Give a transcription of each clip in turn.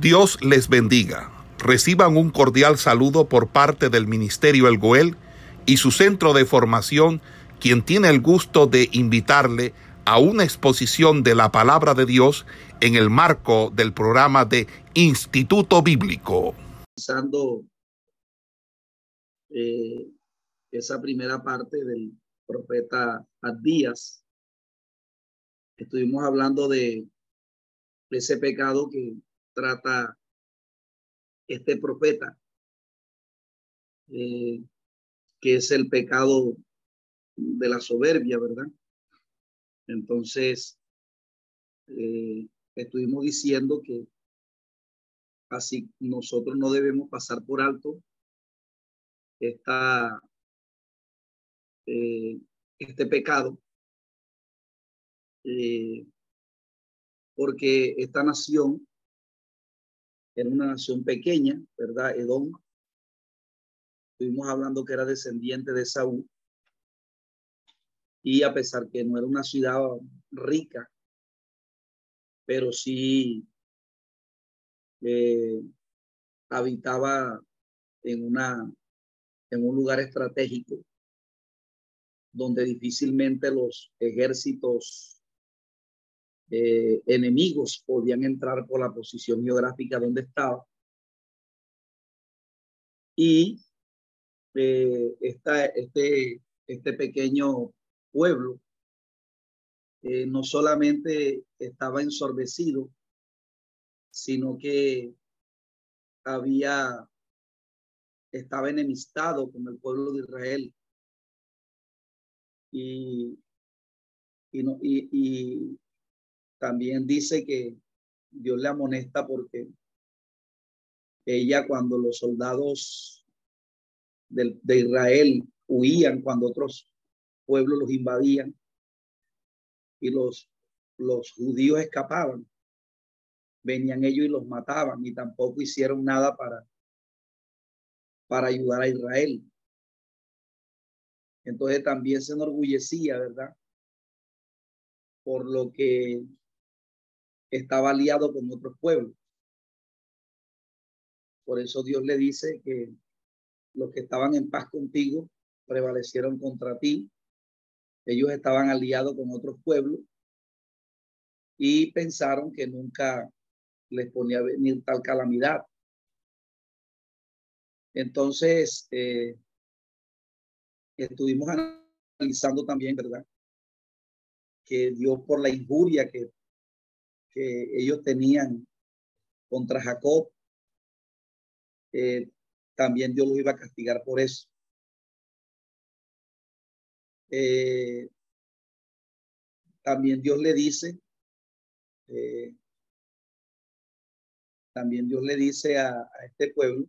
Dios les bendiga. Reciban un cordial saludo por parte del Ministerio El Goel y su centro de formación, quien tiene el gusto de invitarle a una exposición de la palabra de Dios en el marco del programa de Instituto Bíblico. Pensando eh, esa primera parte del profeta Adías, estuvimos hablando de ese pecado que trata este profeta, eh, que es el pecado de la soberbia, ¿verdad? Entonces, eh, estuvimos diciendo que así nosotros no debemos pasar por alto esta, eh, este pecado, porque esta nación era una nación pequeña, ¿verdad? Edom. Estuvimos hablando que era descendiente de Saúl. Y a pesar que no era una ciudad rica, pero sí eh, habitaba en, una, en un lugar estratégico donde difícilmente los ejércitos eh, enemigos podían entrar por la posición geográfica donde estaba. Y eh, este, este pequeño pueblo eh, no solamente estaba ensordecido, sino que había, estaba enemistado con el pueblo de Israel. Y, y, no, y, también dice que Dios le amonesta porque ella cuando los soldados de, de Israel huían, cuando otros pueblos los invadían y los, los judíos escapaban, venían ellos y los mataban y tampoco hicieron nada para, para ayudar a Israel. Entonces también se enorgullecía, ¿verdad? Por lo que estaba aliado con otros pueblos. Por eso Dios le dice que los que estaban en paz contigo prevalecieron contra ti. Ellos estaban aliados con otros pueblos y pensaron que nunca les ponía a venir tal calamidad. Entonces, eh, estuvimos analizando también, ¿verdad? Que Dios por la injuria que que ellos tenían contra Jacob, eh, también Dios los iba a castigar por eso. Eh, también Dios le dice, eh, también Dios le dice a, este pueblo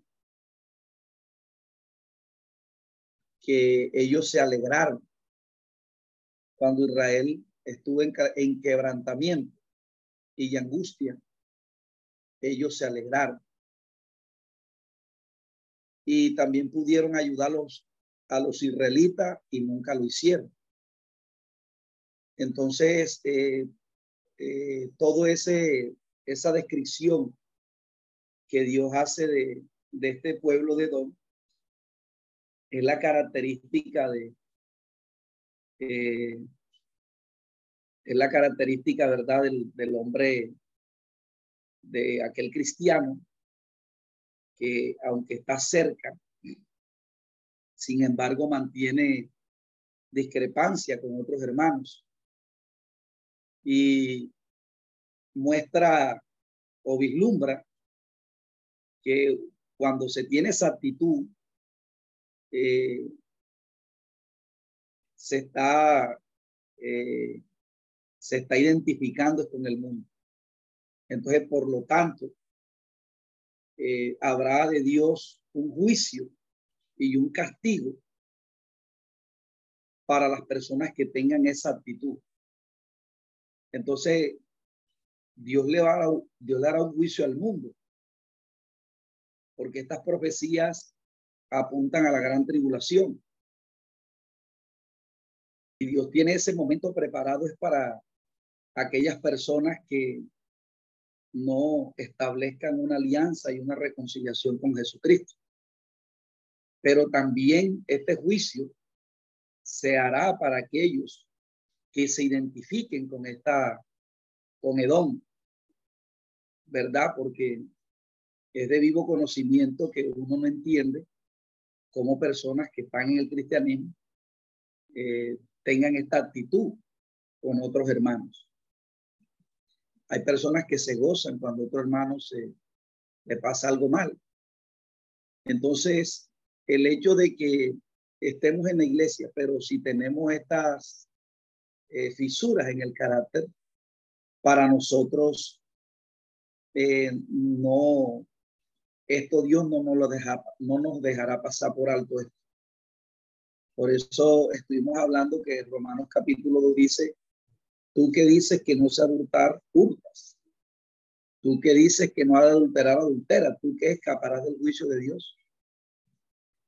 que ellos se alegraron cuando Israel estuvo en quebrantamiento y angustia, ellos se alegraron. Y también pudieron ayudarlos a los israelitas y nunca lo hicieron. Entonces, eh, eh, todo ese esa descripción que Dios hace de, de este pueblo de Don es la característica de eh, es la característica, ¿verdad?, del, del hombre, de aquel cristiano que aunque está cerca, sin embargo mantiene discrepancia con otros hermanos y muestra o vislumbra que cuando se tiene esa actitud, eh, se está eh, se está identificando con el mundo. Entonces, por lo tanto, eh, habrá de Dios un juicio y un castigo para las personas que tengan esa actitud. Entonces, Dios le, va a, Dios le hará un juicio al mundo, porque estas profecías apuntan a la gran tribulación. Y Dios tiene ese momento preparado es para aquellas personas que no establezcan una alianza y una reconciliación con Jesucristo. Pero también este juicio se hará para aquellos que se identifiquen con esta, con Edom, ¿verdad? Porque es de vivo conocimiento que uno no entiende cómo personas que están en el cristianismo eh, tengan esta actitud con otros hermanos. Hay personas que se gozan cuando otro hermano se le pasa algo mal. Entonces, el hecho de que estemos en la iglesia, pero si tenemos estas eh, fisuras en el carácter, para nosotros eh, no, esto Dios no nos lo deja, no nos dejará pasar por alto esto. Por eso estuvimos hablando que Romanos capítulo 2 dice, tú que dices que no se adultar, hurtas. Tú que dices que no ha de adulterar, adultera. Tú que escaparás del juicio de Dios.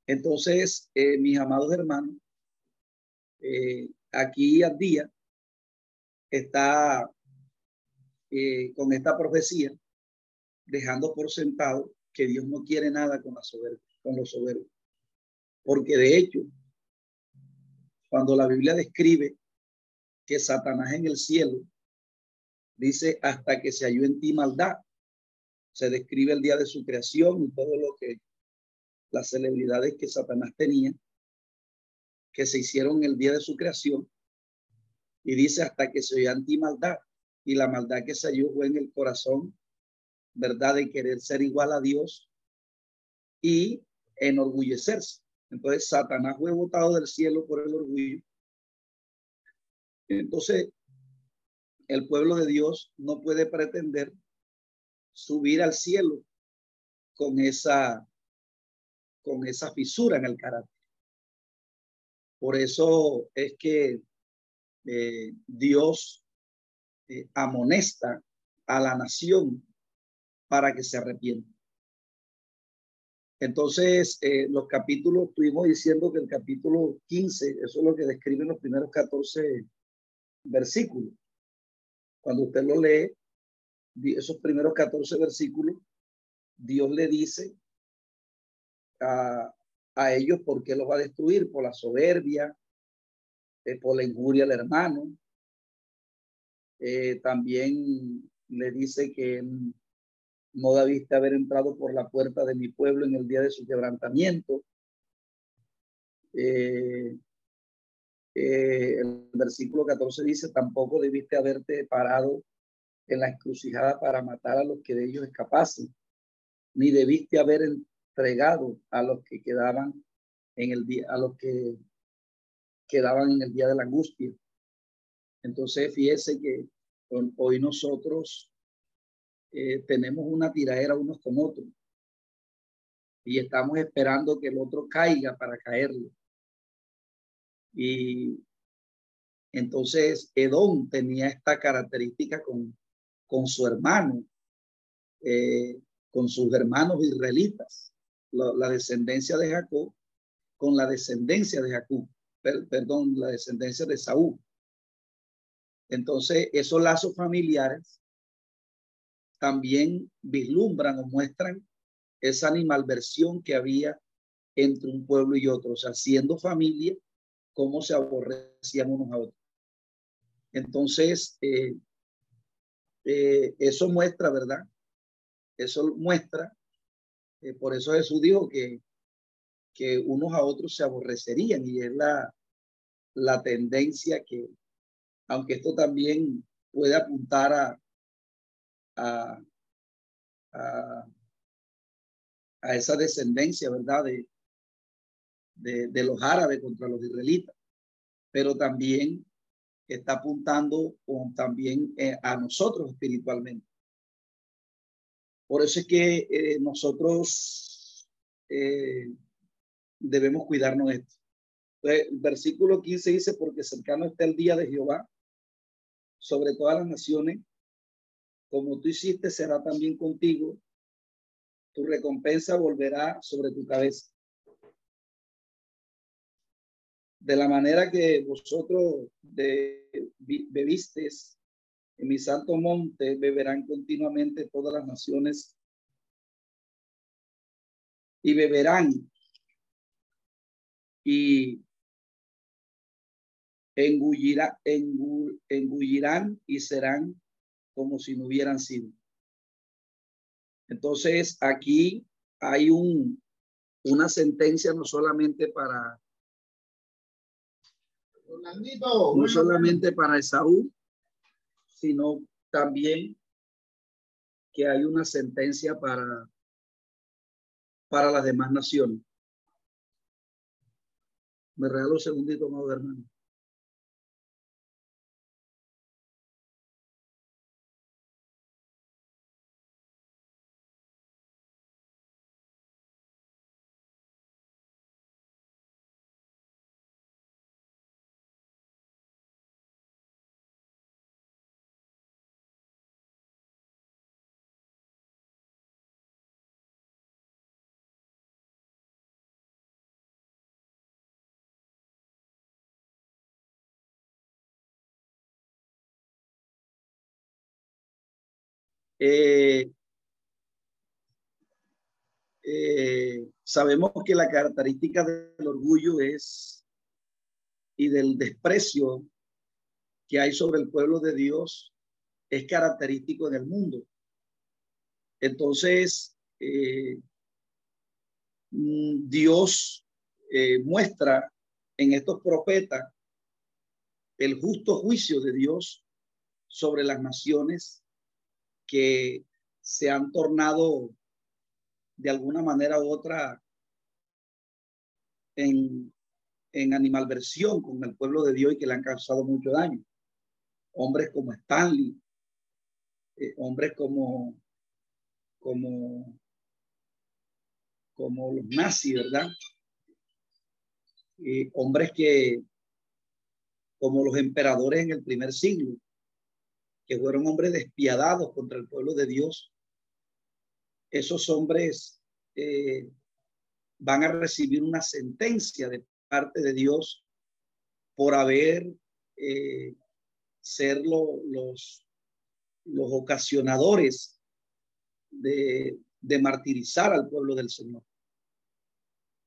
Entonces, eh, mis amados hermanos, eh, aquí al día está eh, con esta profecía, dejando por sentado que Dios no quiere nada con la soberbia, con los soberbios. Porque de hecho, cuando la Biblia describe que Satanás en el cielo dice hasta que se halló en ti maldad, se describe el día de su creación y todo lo que las celebridades que Satanás tenía, que se hicieron el día de su creación, y dice hasta que se halló en ti maldad, y la maldad que se halló fue en el corazón ¿verdad? De querer ser igual a Dios y enorgullecerse. Entonces, Satanás fue botado del cielo por el orgullo. Entonces, el pueblo de Dios no puede pretender subir al cielo con esa, con esa fisura en el carácter. Por eso es que eh, Dios eh, amonesta a la nación para que se arrepienta. Entonces, eh, los capítulos, estuvimos diciendo que el capítulo 15, eso es lo que describen los primeros 14 versículos. Cuando usted lo lee, esos primeros 14 versículos, Dios le dice a, a ellos por qué los va a destruir, por la soberbia, eh, por la injuria al hermano. Eh, también le dice que no debiste haber entrado por la puerta de mi pueblo en el día de su quebrantamiento. Eh, eh, el versículo 14 dice, tampoco debiste haberte parado en la encrucijada para matar a los que de ellos escapasen, ni debiste haber entregado a los que quedaban en el día, a los que quedaban en el día de la angustia. Entonces, fíjese que hoy nosotros eh, tenemos una tiradera unos con otros y estamos esperando que el otro caiga para caerle. Y entonces Edom tenía esta característica con, con su hermano, eh, con sus hermanos israelitas, la, descendencia de Jacob, con la descendencia de Jacob, perdón, la descendencia de Saúl. Entonces, esos lazos familiares también vislumbran o muestran esa animalversión que había entre un pueblo y otro, o sea, siendo familia, cómo se aborrecían unos a otros. Entonces, eh, eh, eso muestra, ¿verdad? Eso muestra, eh, por eso Jesús dijo que, que unos a otros se aborrecerían y es la, la tendencia que, aunque esto también puede apuntar a, a, a, esa descendencia, ¿verdad? De, de, los árabes contra los israelitas, pero también está apuntando con, también eh, a nosotros espiritualmente. Por eso es que eh, nosotros eh, debemos cuidarnos de esto. El versículo 15 dice, porque cercano está el día de Jehová sobre todas las naciones como tú hiciste, será también contigo. Tu recompensa volverá sobre tu cabeza. De la manera que vosotros bebisteis En mi santo monte beberán continuamente todas las naciones y beberán y engullirá, engullirán y serán como si no hubieran sido. Entonces aquí hay un, una sentencia no solamente para no solamente para Esaú, sino también que hay una sentencia para, para las demás naciones. Me regalo un segundito, más hermano. Eh, eh, sabemos que la característica del orgullo es y del desprecio que hay sobre el pueblo de Dios es característico en el mundo. Entonces, eh, mm, Dios muestra en estos profetas el justo juicio de Dios sobre las naciones que se han tornado de alguna manera u otra en, en animalversión con el pueblo de Dios y que le han causado mucho daño. Hombres como Stanley, eh, hombres como, como, como los nazis, ¿verdad? Eh, hombres que, como los emperadores en el primer siglo, que fueron hombres despiadados contra el pueblo de Dios, esos hombres eh, van a recibir una sentencia de parte de Dios por haber eh, ser los, los ocasionadores de, martirizar al pueblo del Señor.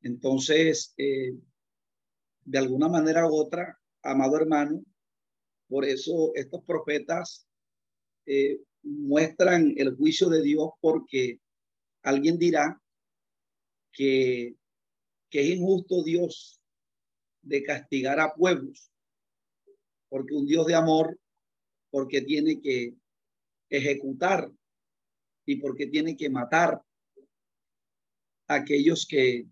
Entonces, eh, de alguna manera u otra, amado hermano, por eso estos profetas eh, muestran el juicio de Dios porque alguien dirá que, que es injusto Dios de castigar a pueblos, porque un Dios de amor, porque tiene que ejecutar y porque tiene que matar a aquellos que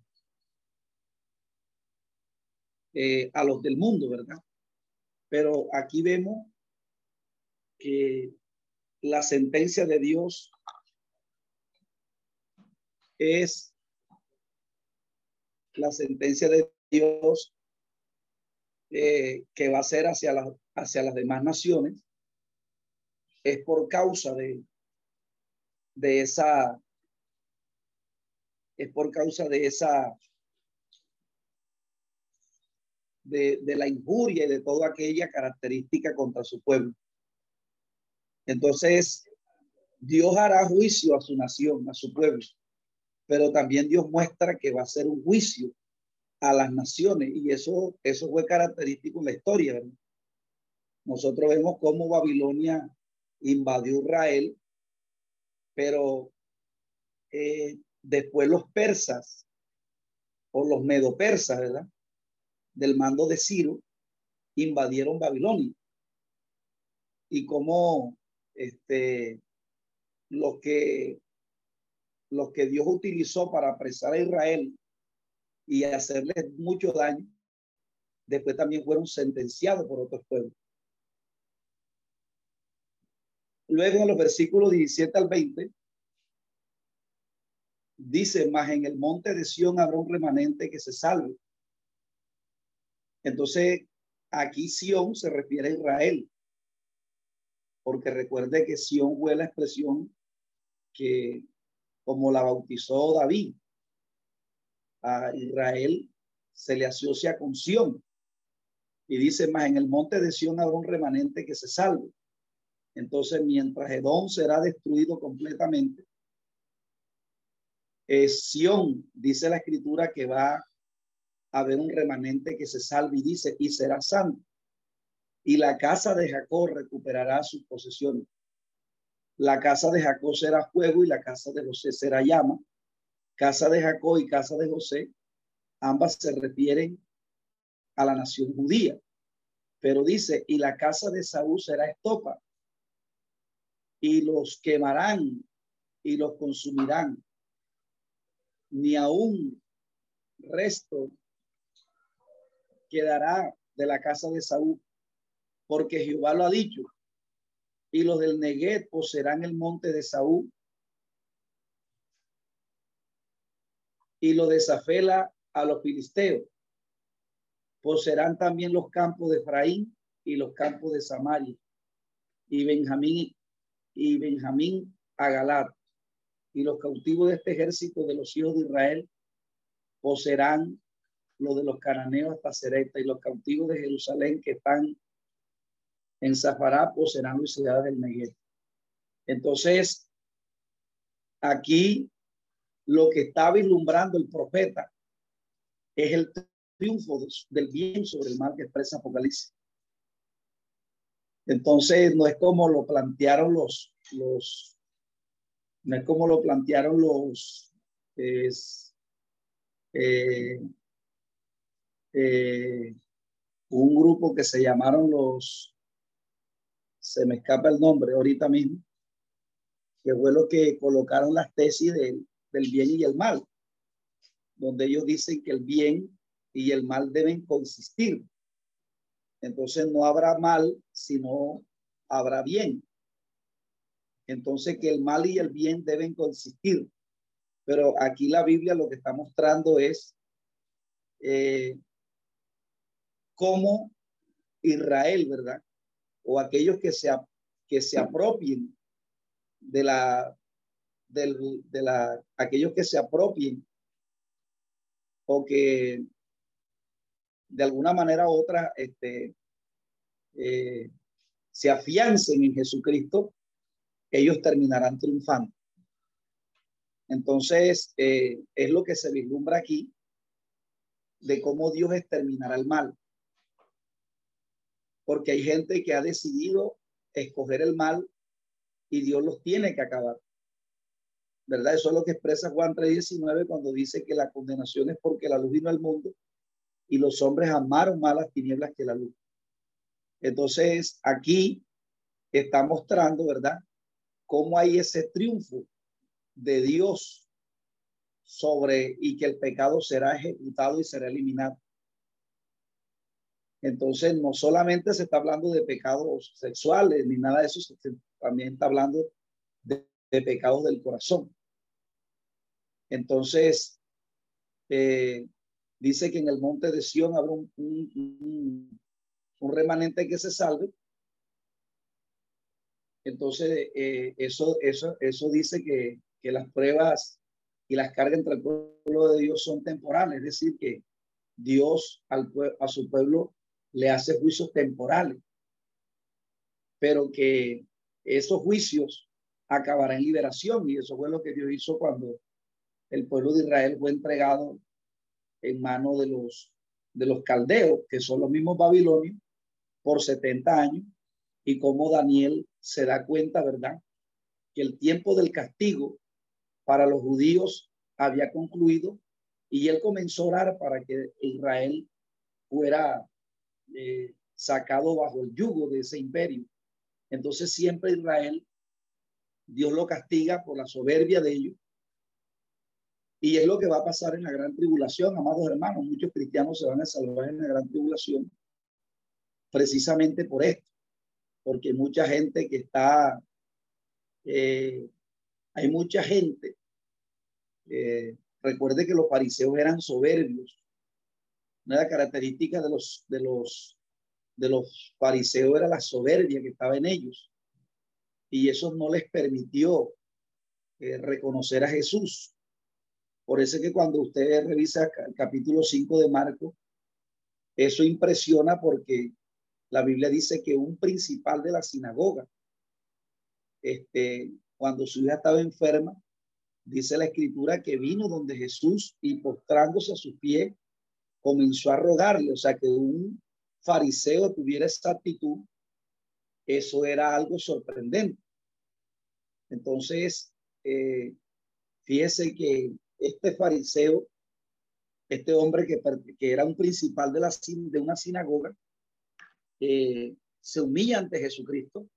eh, a los del mundo, ¿verdad? Pero aquí vemos que la sentencia de Dios es la sentencia de Dios eh, que va a ser hacia, la, hacia las demás naciones es por causa de, de esa, es por causa de esa, de, de la injuria y de toda aquella característica contra su pueblo. Entonces, Dios hará juicio a su nación, a su pueblo, pero también Dios muestra que va a ser un juicio a las naciones y eso, eso fue característico en la historia. Nosotros vemos cómo Babilonia invadió Israel, pero eh, después los persas o los medopersas, ¿verdad? Del mando de Ciro, invadieron Babilonia. Y cómo este, lo que, lo que Dios utilizó para apresar a Israel y hacerles mucho daño, después también fueron sentenciados por otros pueblos. Luego en los versículos 17 al 20, dice, más en el monte de Sión habrá un remanente que se salve. Entonces, aquí Sión se refiere a Israel porque recuerde que Sión fue la expresión que, como la bautizó David, a Israel se le asocia con Sión. Y dice más, en el monte de Sión habrá un remanente que se salve. Entonces, mientras Edom será destruido completamente, es Sión, dice la escritura que va a haber un remanente que se salve y dice, y será santo. Y la casa de Jacob recuperará sus posesiones. La casa de Jacob será fuego y la casa de José será llama. Casa de Jacob y casa de José, ambas se refieren a la nación judía. Pero dice, y la casa de Saúl será estopa, y los quemarán y los consumirán. Ni aún resto quedará de la casa de Saúl, porque Jehová lo ha dicho y los del Neguet poseerán el monte de Saúl y lo desafela a los filisteos. Poseerán también los campos de Efraín y los campos de Samaria y Benjamín y Benjamín a Galat y los cautivos de este ejército de los hijos de Israel poseerán lo de los cananeos hasta Sereta y los cautivos de Jerusalén que están en Zafará serán las ciudades del Negev. Entonces, aquí lo que está vislumbrando el profeta es el triunfo del bien sobre el mal que expresa Apocalipsis. Entonces, no es como lo plantearon los, los no es como lo plantearon los, es, eh, eh, un grupo que se llamaron los se me escapa el nombre ahorita mismo, que fue lo que colocaron las tesis del, bien y el mal, donde ellos dicen que el bien y el mal deben consistir. Entonces no habrá mal, sino habrá bien. Entonces que el mal y el bien deben consistir. Pero aquí la Biblia lo que está mostrando es eh, cómo Israel, ¿verdad? O aquellos que se, que se apropien de la, del, de la, aquellos que se apropien o que de alguna manera u otra este, eh, se afiancen en Jesucristo, ellos terminarán triunfando. Entonces, eh, es lo que se vislumbra aquí de cómo Dios exterminará el mal porque hay gente que ha decidido escoger el mal y Dios los tiene que acabar. ¿Verdad? Eso es lo que expresa Juan 3:19 cuando dice que la condenación es porque la luz vino al mundo y los hombres amaron más las tinieblas que la luz. Entonces, aquí está mostrando, ¿verdad? Cómo hay ese triunfo de Dios sobre y que el pecado será ejecutado y será eliminado. Entonces, no solamente se está hablando de pecados sexuales ni nada de eso, también está hablando de, pecados del corazón. Entonces, eh, dice que en el monte de Sión habrá un, remanente que se salve. Entonces, eh, eso, eso, eso dice que, que las pruebas y las cargas entre el pueblo de Dios son temporales, es decir, que Dios al, a su pueblo le hace juicios temporales, pero que esos juicios acabarán en liberación y eso fue lo que Dios hizo cuando el pueblo de Israel fue entregado en manos de los de los caldeos, que son los mismos babilonios, por 70 años, y como Daniel se da cuenta, ¿verdad? Que el tiempo del castigo para los judíos había concluido y él comenzó a orar para que Israel fuera eh, sacado bajo el yugo de ese imperio. Entonces siempre Israel, Dios lo castiga por la soberbia de ellos. Y es lo que va a pasar en la gran tribulación, amados hermanos. Muchos cristianos se van a salvar en la gran tribulación precisamente por esto, porque mucha gente que está, eh, hay mucha gente, eh, recuerde que los fariseos eran soberbios, una característica de los, de los, de los fariseos era la soberbia que estaba en ellos. Y eso no les permitió eh, reconocer a Jesús. Por eso es que cuando usted revisa el capítulo 5 de Marco, eso impresiona porque la Biblia dice que un principal de la sinagoga este, cuando su hija estaba enferma, dice la escritura que vino donde Jesús y postrándose a sus pies, comenzó a rogarle. O sea, que un fariseo tuviera esa actitud, eso era algo sorprendente. Entonces, eh, fíjese que este fariseo, este hombre que, era un principal de una sinagoga, eh, se humilla ante Jesucristo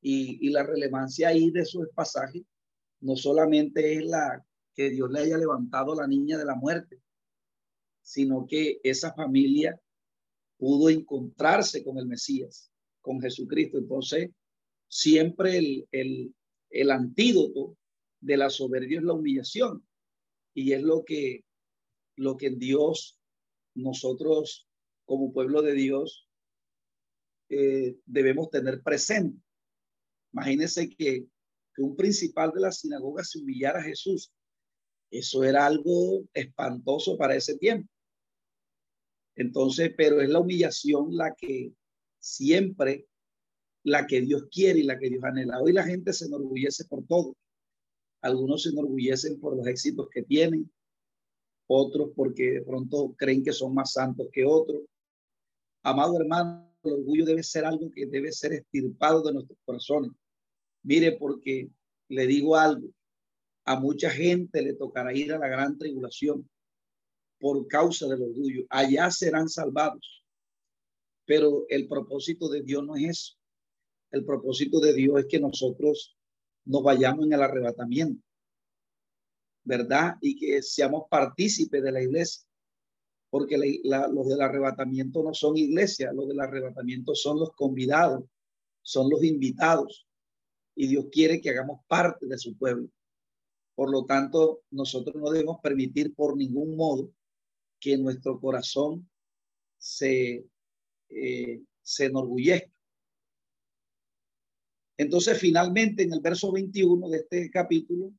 y, y, la relevancia ahí de esos pasajes no solamente es la que Dios le haya levantado a la niña de la muerte, sino que esa familia pudo encontrarse con el Mesías, con Jesucristo. Entonces, siempre el, el, el antídoto de la soberbia es la humillación. Y es lo que, lo que en Dios, nosotros como pueblo de Dios, eh, debemos tener presente. Imagínense que, que un principal de la sinagoga se humillara a Jesús. Eso era algo espantoso para ese tiempo. Entonces, pero es la humillación la que siempre, la que Dios quiere y la que Dios anhela. Hoy la gente se enorgullece por todo. Algunos se enorgullecen por los éxitos que tienen, otros porque de pronto creen que son más santos que otros. Amado hermano, el orgullo debe ser algo que debe ser estirpado de nuestros corazones. Mire, porque le digo algo, a mucha gente le tocará ir a la gran tribulación por causa del orgullo. Allá serán salvados. Pero el propósito de Dios no es eso. El propósito de Dios es que nosotros nos vayamos en el arrebatamiento, ¿verdad? Y que seamos partícipes de la iglesia, porque los del arrebatamiento no son iglesia, los del arrebatamiento son los convidados, son los invitados, y Dios quiere que hagamos parte de su pueblo. Por lo tanto, nosotros no debemos permitir por ningún modo que nuestro corazón se, eh, se enorgullezca entonces, finalmente, en el verso 21 de este capítulo,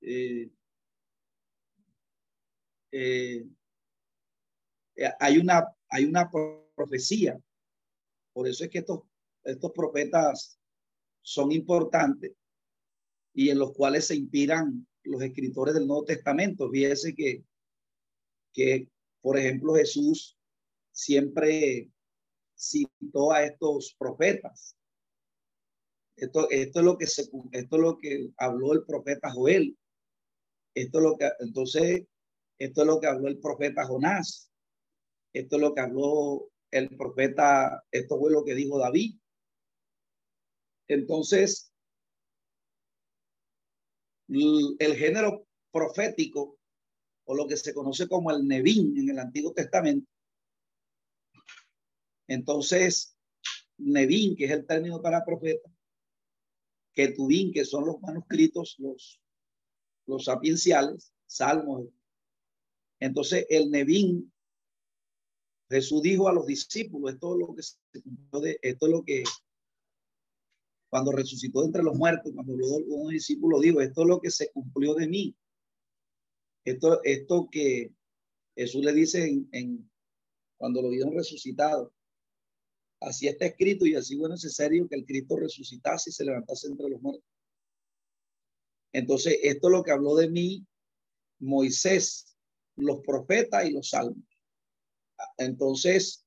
eh, eh, hay, una, hay una profecía. Por eso es que estos, estos profetas son importantes y en los cuales se inspiran los escritores del Nuevo Testamento. Fíjese que, que, por ejemplo, Jesús siempre citó a estos profetas esto, esto, es lo que se, esto es lo que habló el profeta Joel. Esto es lo que, entonces, esto es lo que habló el profeta Jonás. Esto es lo que habló el profeta, esto fue lo que dijo David. Entonces, el género profético, o lo que se conoce como el Nevín en el Antiguo Testamento, entonces, Nevín, que es el término para profeta, que Tubín, que son los manuscritos, los, los sapienciales, salmos. Entonces, el Nevín, Jesús dijo a los discípulos, esto es lo que esto es lo que cuando resucitó entre los muertos, cuando los discípulos dijo, esto es lo que se cumplió de mí. Esto, esto que Jesús le dice en, cuando lo vieron resucitado, Así está escrito y así bueno necesario que el Cristo resucitase y se levantase entre los muertos. Entonces, esto es lo que habló de mí Moisés, los profetas y los salmos. Entonces,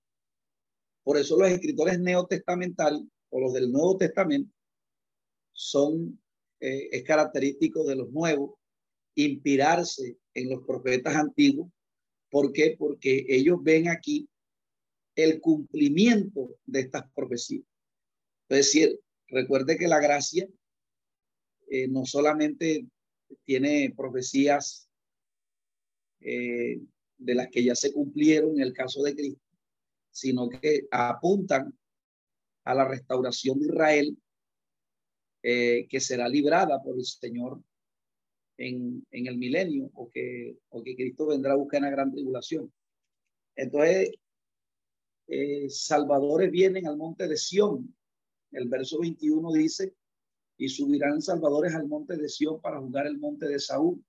por eso los escritores neotestamentarios o los del Nuevo Testamento son, eh, es característico de los nuevos, inspirarse en los profetas antiguos. ¿Por qué? Porque ellos ven aquí el cumplimiento de estas profecías. Es decir, recuerde que la gracia eh, no solamente tiene profecías eh, de las que ya se cumplieron en el caso de Cristo, sino que apuntan a la restauración de Israel eh, que será librada por el Señor en, el milenio o que, o que Cristo vendrá a buscar gran tribulación. Entonces, eh, salvadores vienen al monte de Sión. El verso 21 dice, y subirán salvadores al monte de Sión para jugar el monte de Saúl,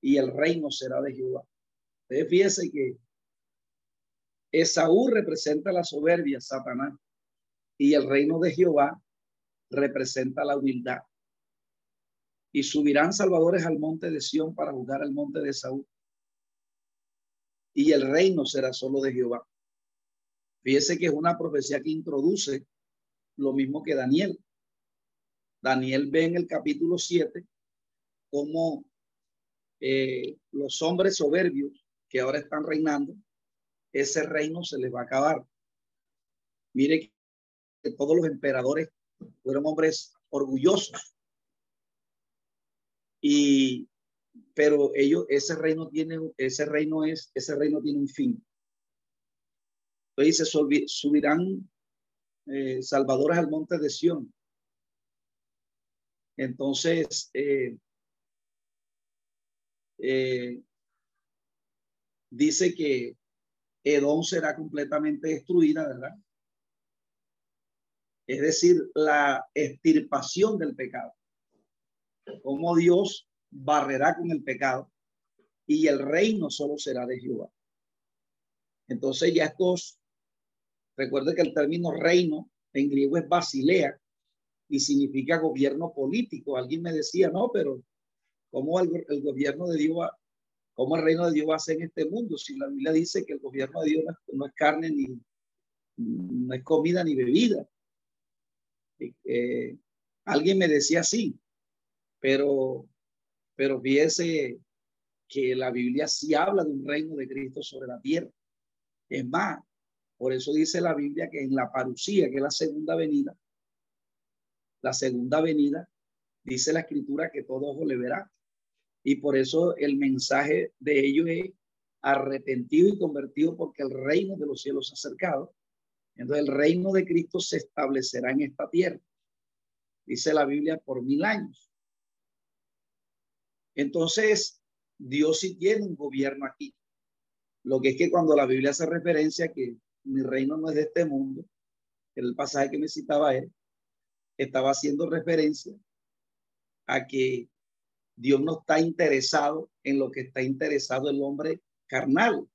y el reino será de Jehová. Ustedes fíjense que Esaú representa la soberbia, Satanás, y el reino de Jehová representa la humildad. Y subirán salvadores al monte de Sión para jugar al monte de Saúl. Y el reino será solo de Jehová. Fíjese que es una profecía que introduce lo mismo que Daniel. Daniel ve en el capítulo 7 cómo eh, los hombres soberbios que ahora están reinando, ese reino se les va a acabar. Mire que todos los emperadores fueron hombres orgullosos. Y pero ellos ese reino tiene ese reino es ese reino tiene un fin. Entonces se subirán eh, salvadores al monte de Sión. Entonces eh, eh, dice que Edom será completamente destruida, ¿verdad? Es decir, la extirpación del pecado. Como Dios barrerá con el pecado y el reino solo será de Jehová. Entonces ya estos, recuerde que el término reino en griego es basilea y significa gobierno político. Alguien me decía, no, pero ¿cómo el, gobierno de Dios va, cómo el reino de Dios va a ser en este mundo? Si la Biblia dice que el gobierno de Dios no es, carne ni, no es comida ni bebida. Eh, alguien me decía sí, pero, pero fíjese que la Biblia sí habla de un reino de Cristo sobre la tierra. Es más, por eso dice la Biblia que en la parucía, que es la segunda venida, la segunda venida, dice la escritura que todo ojo le verá. Y por eso el mensaje de ellos es arrepentido y convertido porque el reino de los cielos ha acercado. Entonces el reino de Cristo se establecerá en esta tierra. Dice la Biblia por mil años. Entonces, Dios sí tiene un gobierno aquí. Lo que es que cuando la Biblia hace referencia a que mi reino no es de este mundo, el pasaje que me citaba él, estaba haciendo referencia a que Dios no está interesado en lo que está interesado el hombre carnal.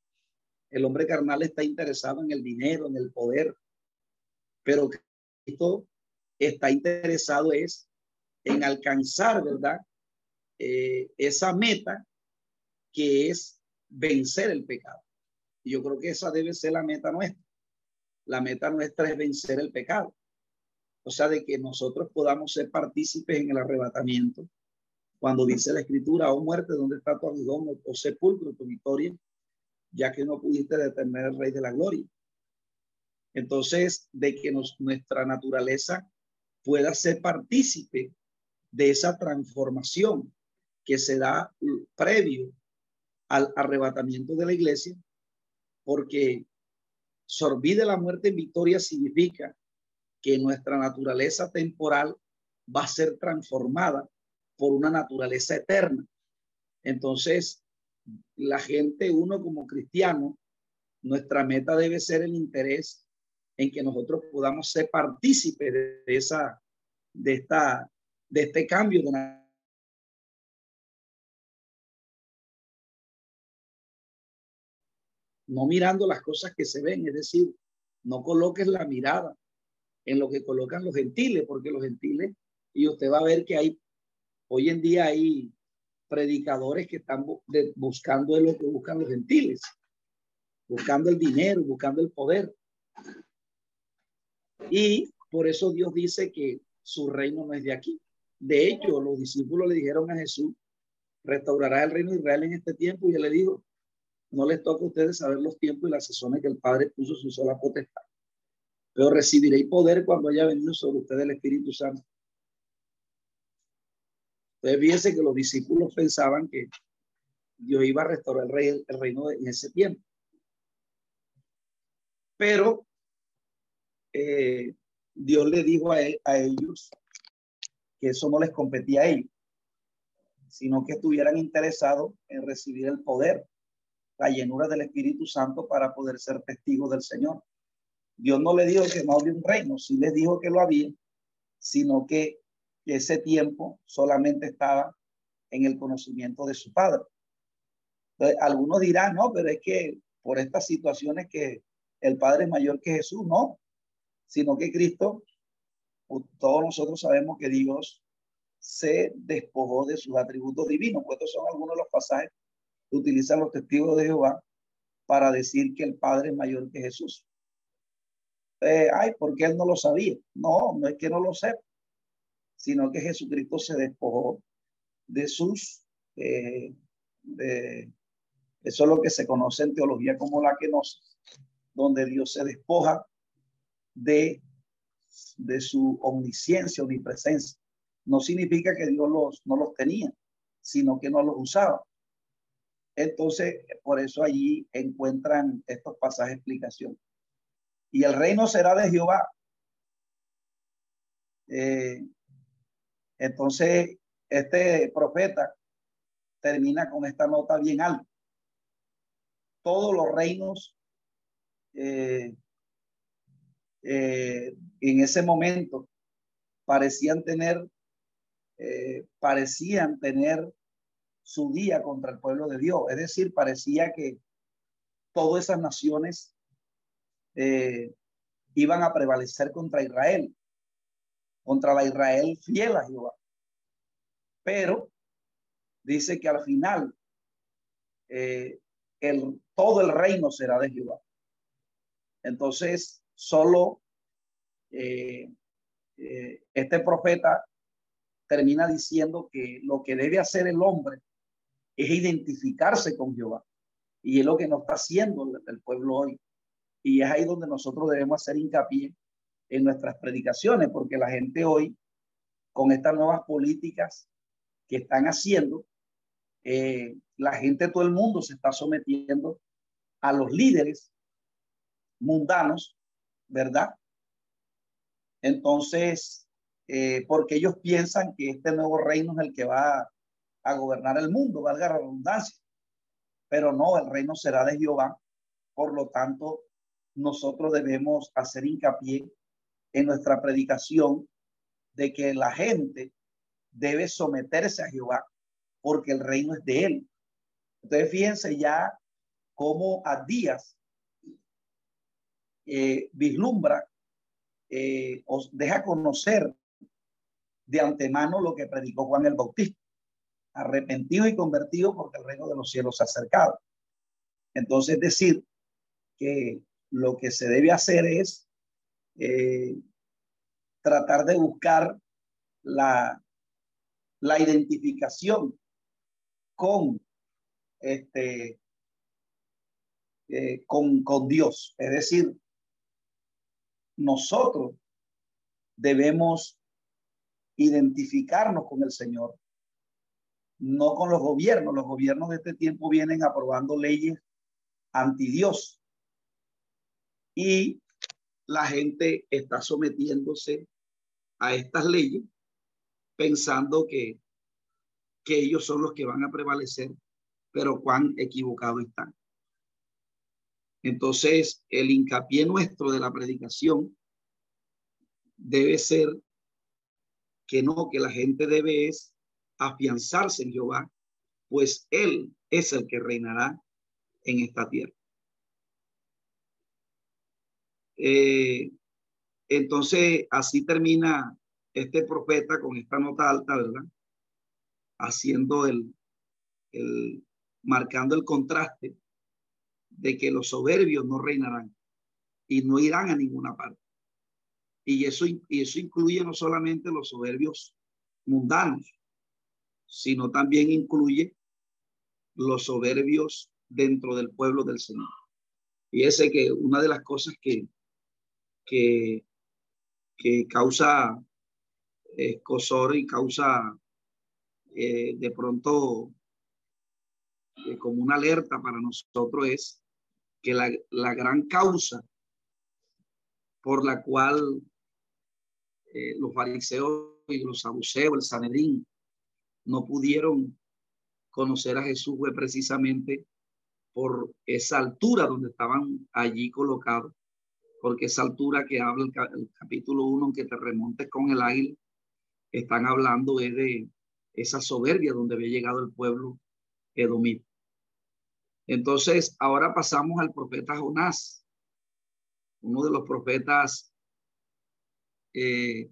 El hombre carnal está interesado en el dinero, en el poder, pero Cristo está interesado es en alcanzar, ¿verdad? Eh, esa meta que es vencer el pecado. Yo creo que esa debe ser la meta nuestra. La meta nuestra es vencer el pecado. O sea, de que nosotros podamos ser partícipes en el arrebatamiento. Cuando dice la escritura, oh muerte, ¿dónde está tu aguijón? O sepulcro, tu victoria ya que no pudiste detener al Rey de la Gloria. Entonces, de que nuestra naturaleza pueda ser partícipe de esa transformación que se da previo al arrebatamiento de la iglesia, porque sorbide la muerte en victoria significa que nuestra naturaleza temporal va a ser transformada por una naturaleza eterna. Entonces, la gente, uno como cristiano, nuestra meta debe ser el interés en que nosotros podamos ser partícipes de esa, de esta, de este cambio de no mirando las cosas que se ven, es decir, no coloques la mirada en lo que colocan los gentiles, porque los gentiles, y usted va a ver que hay, hoy en día hay predicadores que están buscando lo que buscan los gentiles, buscando el dinero, buscando el poder. Y por eso Dios dice que su reino no es de aquí. De hecho, los discípulos le dijeron a Jesús, restaurará el reino de Israel en este tiempo y él le dijo, no les toca a ustedes saber los tiempos y las sesiones que el Padre puso su sola potestad. Pero recibiréis poder cuando haya venido sobre ustedes el Espíritu Santo entonces, fíjense que los discípulos pensaban que Dios iba a restaurar el, reino en ese tiempo. Pero eh, Dios le dijo a, a, ellos que eso no les competía a ellos, sino que estuvieran interesados en recibir el poder, la llenura del Espíritu Santo para poder ser testigos del Señor. Dios no le dijo que no había un reino, sí les dijo que lo había, sino que ese tiempo solamente estaba en el conocimiento de su padre. Entonces, algunos dirán, no, pero es que por estas situaciones que el Padre es mayor que Jesús, no, sino que Cristo todos nosotros sabemos que Dios se despojó de sus atributos divinos, pues estos son algunos de los pasajes utilizan los testigos de Jehová para decir que el Padre es mayor que Jesús. Eh, ay, porque él no lo sabía. No, no es que no lo sepa, sino que Jesucristo se despojó de sus, eh, de, eso es lo que se conoce en teología como la que nos, donde Dios se despoja de, de su omnisciencia, omnipresencia. No significa que Dios los, no los tenía, sino que no los usaba. Entonces, por eso allí encuentran estos pasajes explicación. Y el reino será de Jehová. Eh, entonces, este profeta termina con esta nota bien alta. Todos los reinos eh, eh, en ese momento parecían tener, parecían tener su día contra el pueblo de Dios. Es decir, parecía que todas esas naciones eh, iban a prevalecer contra Israel, contra la Israel fiel a Jehová. Pero dice que al final eh, el, todo el reino será de Jehová. Entonces, solo eh, este profeta termina diciendo que lo que debe hacer el hombre es identificarse con Jehová. Y es lo que nos está haciendo el pueblo hoy. Y es ahí donde nosotros debemos hacer hincapié en nuestras predicaciones, porque la gente hoy, con estas nuevas políticas que están haciendo, eh, la gente, todo el mundo se está sometiendo a los líderes mundanos, ¿verdad? Entonces, eh, porque ellos piensan que este nuevo reino es el que va a gobernar el mundo, valga la redundancia. Pero no, el reino será de Jehová. Por lo tanto, nosotros debemos hacer hincapié en nuestra predicación de que la gente debe someterse a Jehová porque el reino es de él. Entonces, fíjense ya cómo a días eh, vislumbra, eh, os deja conocer de antemano lo que predicó Juan el Bautista arrepentido y convertido porque el reino de los cielos se ha acercado. Entonces, decir que lo que se debe hacer es eh, tratar de buscar la, la identificación con este eh, con, con Dios. Es decir, nosotros debemos identificarnos con el Señor no con los gobiernos. Los gobiernos de este tiempo vienen aprobando leyes anti Dios. Y la gente está sometiéndose a estas leyes pensando que, que ellos son los que van a prevalecer, pero cuán equivocados están. Entonces, el hincapié nuestro de la predicación debe ser que no, que la gente debe es afianzarse en Jehová, pues Él es el que reinará en esta tierra. Eh, entonces, así termina este profeta con esta nota alta, ¿verdad? Haciendo el, el, marcando el contraste de que los soberbios no reinarán y no irán a ninguna parte. Y eso, y eso incluye no solamente los soberbios mundanos, sino también incluye los soberbios dentro del pueblo del Señor. Y ese que una de las cosas que, que, que causa escosor y causa eh, de pronto eh, como una alerta para nosotros es que la, la gran causa por la cual eh, los fariseos y los saduceos, el Sanedrín, no pudieron conocer a Jesús fue precisamente por esa altura donde estaban allí colocados, porque esa altura que habla el, capítulo 1, que te remontes con el águila, están hablando es de esa soberbia donde había llegado el pueblo edomita. Entonces, ahora pasamos al profeta Jonás, uno de los profetas eh,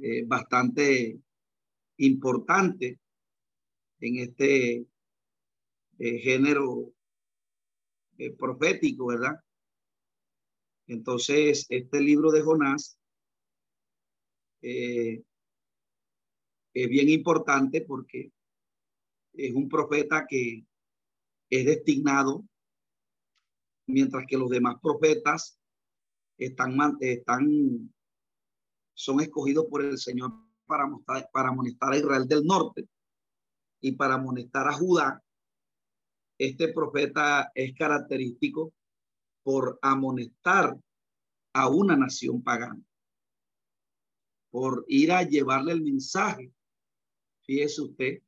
eh, bastante importante en este eh, género eh, profético, ¿verdad? Entonces, este libro de Jonás es bien importante porque es un profeta que es destinado, mientras que los demás profetas están, están son escogidos por el Señor para, para amonestar a Israel del norte y para amonestar a Judá. Este profeta es característico por amonestar a una nación pagana, por ir a llevarle el mensaje, fíjese usted,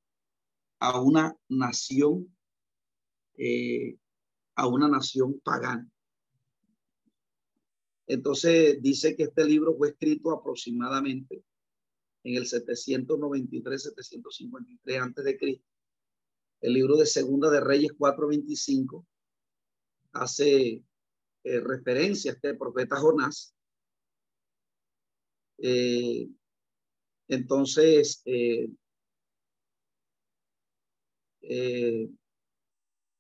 a una nación, eh, a una nación pagana. Entonces dice que este libro fue escrito aproximadamente en el 793-753 antes de Cristo. El libro de Segunda de Reyes 4:25 hace eh, referencia a este profeta Jonás. Eh, entonces, eh,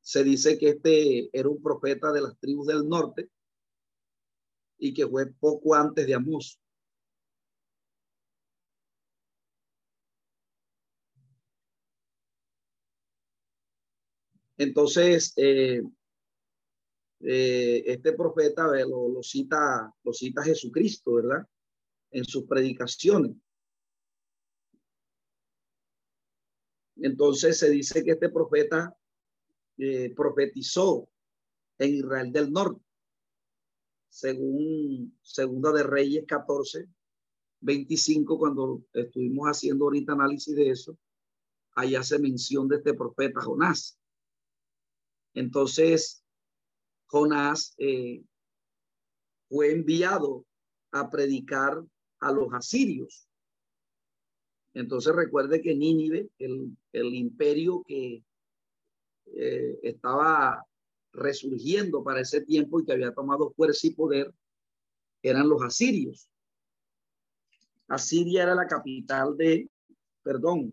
se dice que este era un profeta de las tribus del norte y que fue poco antes de Amós. Entonces, eh, eh, este profeta lo, lo, cita, lo cita Jesucristo, ¿verdad? En sus predicaciones. Entonces se dice que este profeta eh, profetizó en Israel del Norte según Segunda de Reyes 14, 25, cuando estuvimos haciendo ahorita análisis de eso, allá se mención de este profeta Jonás. Entonces, Jonás eh, fue enviado a predicar a los asirios. Entonces recuerde que Nínive, el, imperio que eh, estaba resurgiendo para ese tiempo y que había tomado fuerza y poder eran los asirios. Asiria era la capital de, perdón,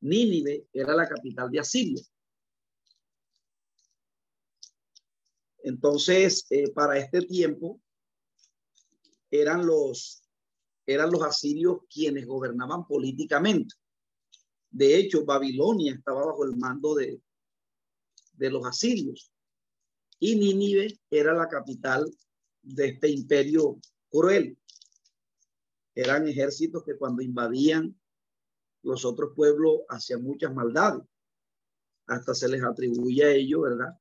Nínive era la capital de Asiria. Entonces, eh, para este tiempo, eran los, eran los asirios quienes gobernaban políticamente. De hecho, Babilonia estaba bajo el mando de, de los asirios y Nínive era la capital de este imperio cruel. Eran ejércitos que cuando invadían los otros pueblos hacían muchas maldades. Hasta se les atribuye a ellos, ¿verdad?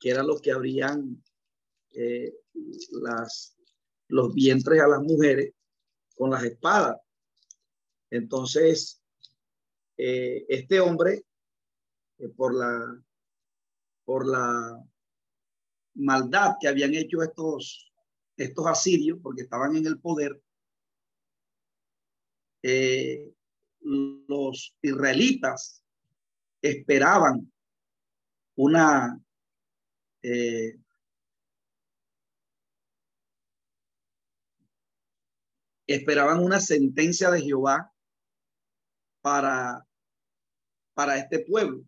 Que eran los que abrían eh, las, los vientres a las mujeres con las espadas. Entonces, eh, este hombre, eh, por la, por la maldad que habían hecho estos, estos asirios, porque estaban en el poder, los israelitas esperaban una eh, esperaban una sentencia de Jehová para, para este pueblo.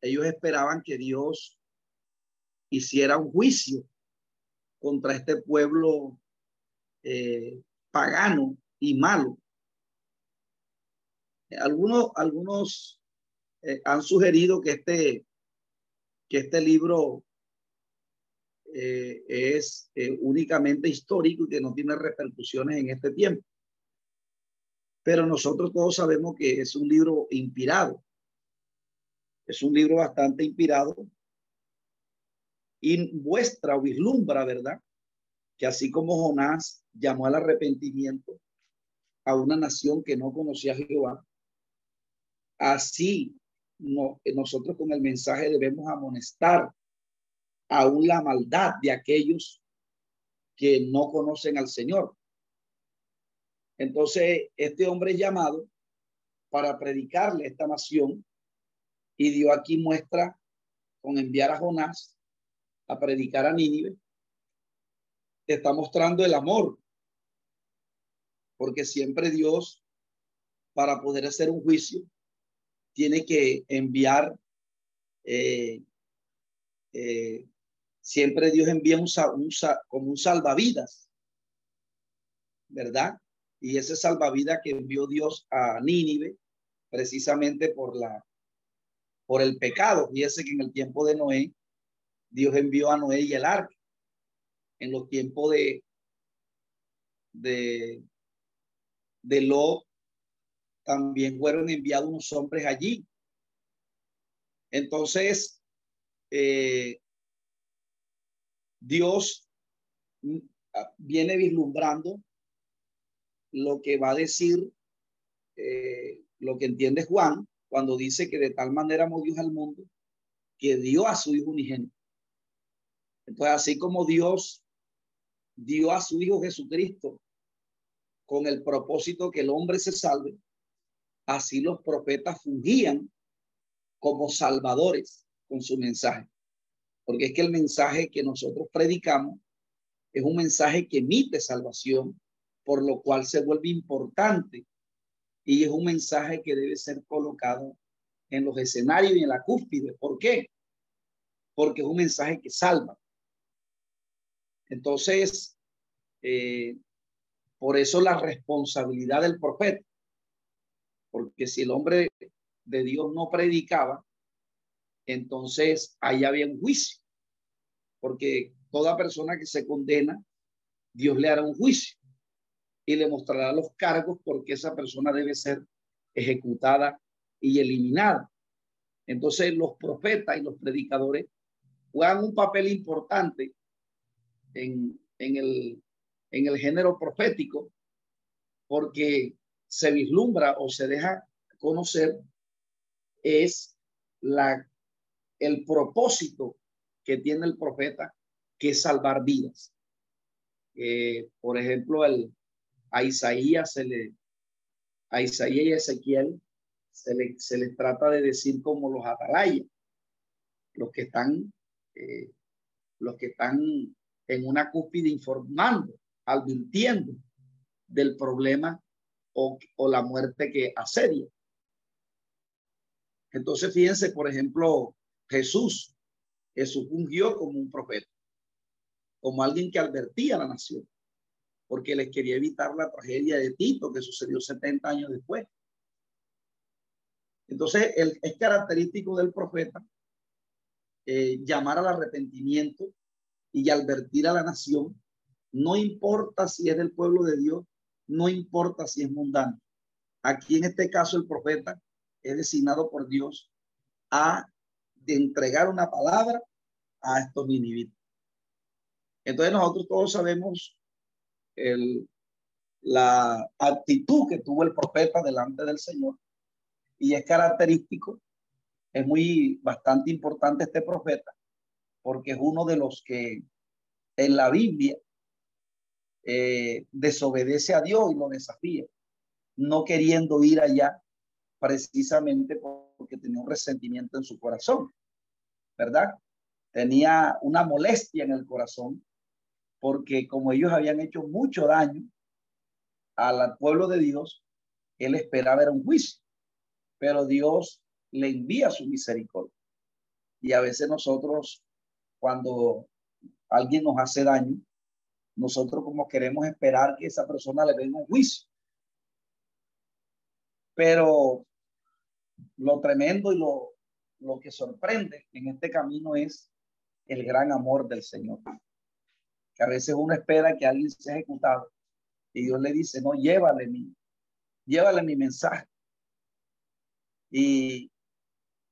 Ellos esperaban que Dios hiciera un juicio contra este pueblo eh, pagano y malo. Algunos, algunos eh, han sugerido que este, que este libro eh, es únicamente histórico y que no tiene repercusiones en este tiempo. Pero nosotros todos sabemos que es un libro inspirado. Es un libro bastante inspirado y muestra o vislumbra, ¿verdad? Que así como Jonás llamó al arrepentimiento a una nación que no conocía a Jehová, así no, nosotros con el mensaje debemos amonestar aún la maldad de aquellos que no conocen al Señor. Entonces, este hombre es llamado para predicarle esta nación y dio aquí muestra con enviar a Jonás a predicar a Nínive, está mostrando el amor porque siempre Dios, para poder hacer un juicio, tiene que enviar, eh, eh, siempre Dios envía un, un, como un salvavidas, ¿verdad? Y ese salvavidas que envió Dios a Nínive, precisamente por la por el pecado. Fíjese que en el tiempo de Noé, Dios envió a Noé y el arca. En los tiempos de de de también fueron enviados unos hombres allí. Entonces, eh, Dios viene vislumbrando lo que va a decir, eh, lo que entiende Juan cuando dice que de tal manera amó Dios al mundo que dio a su Hijo unigénito. Entonces, así como Dios dio a su Hijo Jesucristo con el propósito que el hombre se salve, así los profetas fungían como salvadores con su mensaje. Porque es que el mensaje que nosotros predicamos es un mensaje que emite salvación, por lo cual se vuelve importante y es un mensaje que debe ser colocado en los escenarios y en la cúspide. ¿Por qué? Porque es un mensaje que salva. Entonces, eh, por eso la responsabilidad del profeta, porque si el hombre de Dios no predicaba, entonces ahí había un juicio, porque toda persona que se condena, Dios le hará un juicio y le mostrará los cargos porque esa persona debe ser ejecutada y eliminada. Entonces los profetas y los predicadores juegan un papel importante en, en, el, en el género profético porque se vislumbra o se deja conocer es la, el propósito que tiene el profeta, que es salvar vidas. Por ejemplo, el, a Isaías se le, a Isaías y Ezequiel se, le, se les trata de decir como los atalayas, los que están, eh, los que están en una cúspide informando, advirtiendo del problema o, o la muerte que asedia. Entonces, fíjense, por ejemplo, Jesús, Jesús ungió como un profeta, como alguien que advertía a la nación porque les quería evitar la tragedia de Tito que sucedió 70 años después. Entonces, el, es característico del profeta eh, llamar al arrepentimiento y advertir a la nación, no importa si es del pueblo de Dios, no importa si es mundano. Aquí en este caso el profeta es designado por Dios a de entregar una palabra a estos ninivitas. Entonces nosotros todos sabemos el, la actitud que tuvo el profeta delante del Señor. Y es característico, es muy bastante importante este profeta, porque es uno de los que en la Biblia eh, desobedece a Dios y lo desafía, no queriendo ir allá precisamente porque tenía un resentimiento en su corazón, ¿verdad? Tenía una molestia en el corazón porque como ellos habían hecho mucho daño al pueblo de Dios, él esperaba era un juicio, pero Dios le envía su misericordia. Y a veces nosotros, cuando alguien nos hace daño, nosotros como queremos esperar que esa persona le venga un juicio. Pero lo tremendo y lo, lo que sorprende en este camino es el gran amor del Señor que a veces uno espera que alguien sea ejecutado y Dios le dice, no, llévale mi, llévale mi mensaje. Y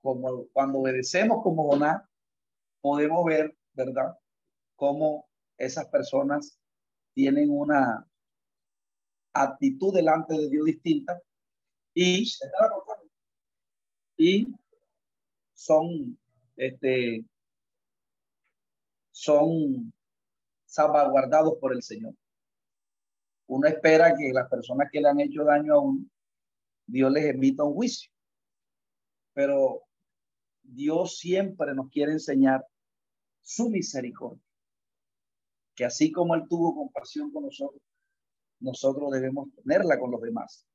como cuando obedecemos como Boná, podemos ver, ¿verdad? Cómo esas personas tienen una actitud delante de Dios distinta y, y son, este, son salvaguardados por el Señor. Uno espera que las personas que le han hecho daño a uno, Dios les emita un juicio. Pero Dios siempre nos quiere enseñar su misericordia. Que así como Él tuvo compasión con nosotros, nosotros debemos tenerla con los demás.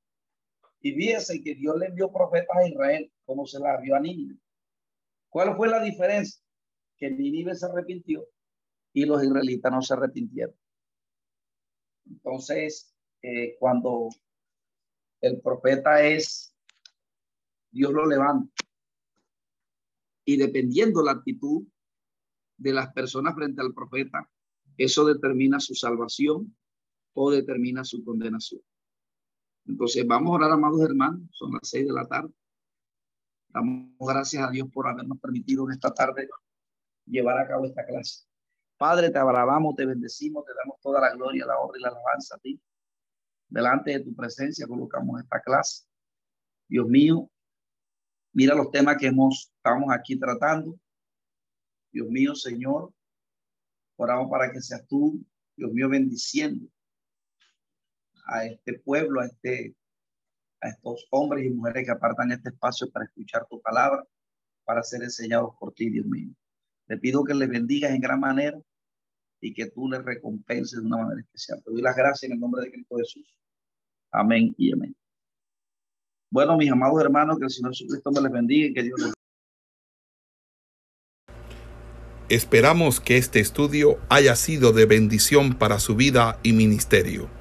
Y fíjense que Dios le envió profetas a Israel como se la vio a Nínive. ¿Cuál fue la diferencia? Que Nínive se arrepintió y los israelitas no se arrepintieron. Entonces, eh, cuando el profeta es, Dios lo levanta. Y dependiendo la actitud de las personas frente al profeta, eso determina su salvación o determina su condenación. Entonces, vamos a orar, amados hermanos, son las seis de la tarde. Damos gracias a Dios por habernos permitido en esta tarde llevar a cabo esta clase. Padre, te alabamos, te bendecimos, te damos toda la gloria, la honra y la alabanza a ti. Delante de tu presencia colocamos esta clase. Dios mío, mira los temas que hemos, estamos aquí tratando. Dios mío, Señor, oramos para que seas tú, Dios mío, bendiciendo a este pueblo, a este a estos hombres y mujeres que apartan este espacio para escuchar tu palabra, para ser enseñados por ti, Dios mío. Te pido que les bendigas en gran manera y que tú les recompenses de una manera especial. Te doy las gracias en el nombre de Cristo Jesús. Amén y amén. Bueno, mis amados hermanos, que el Señor Jesucristo me les bendiga y que Dios les Esperamos que este estudio haya sido de bendición para su vida y ministerio.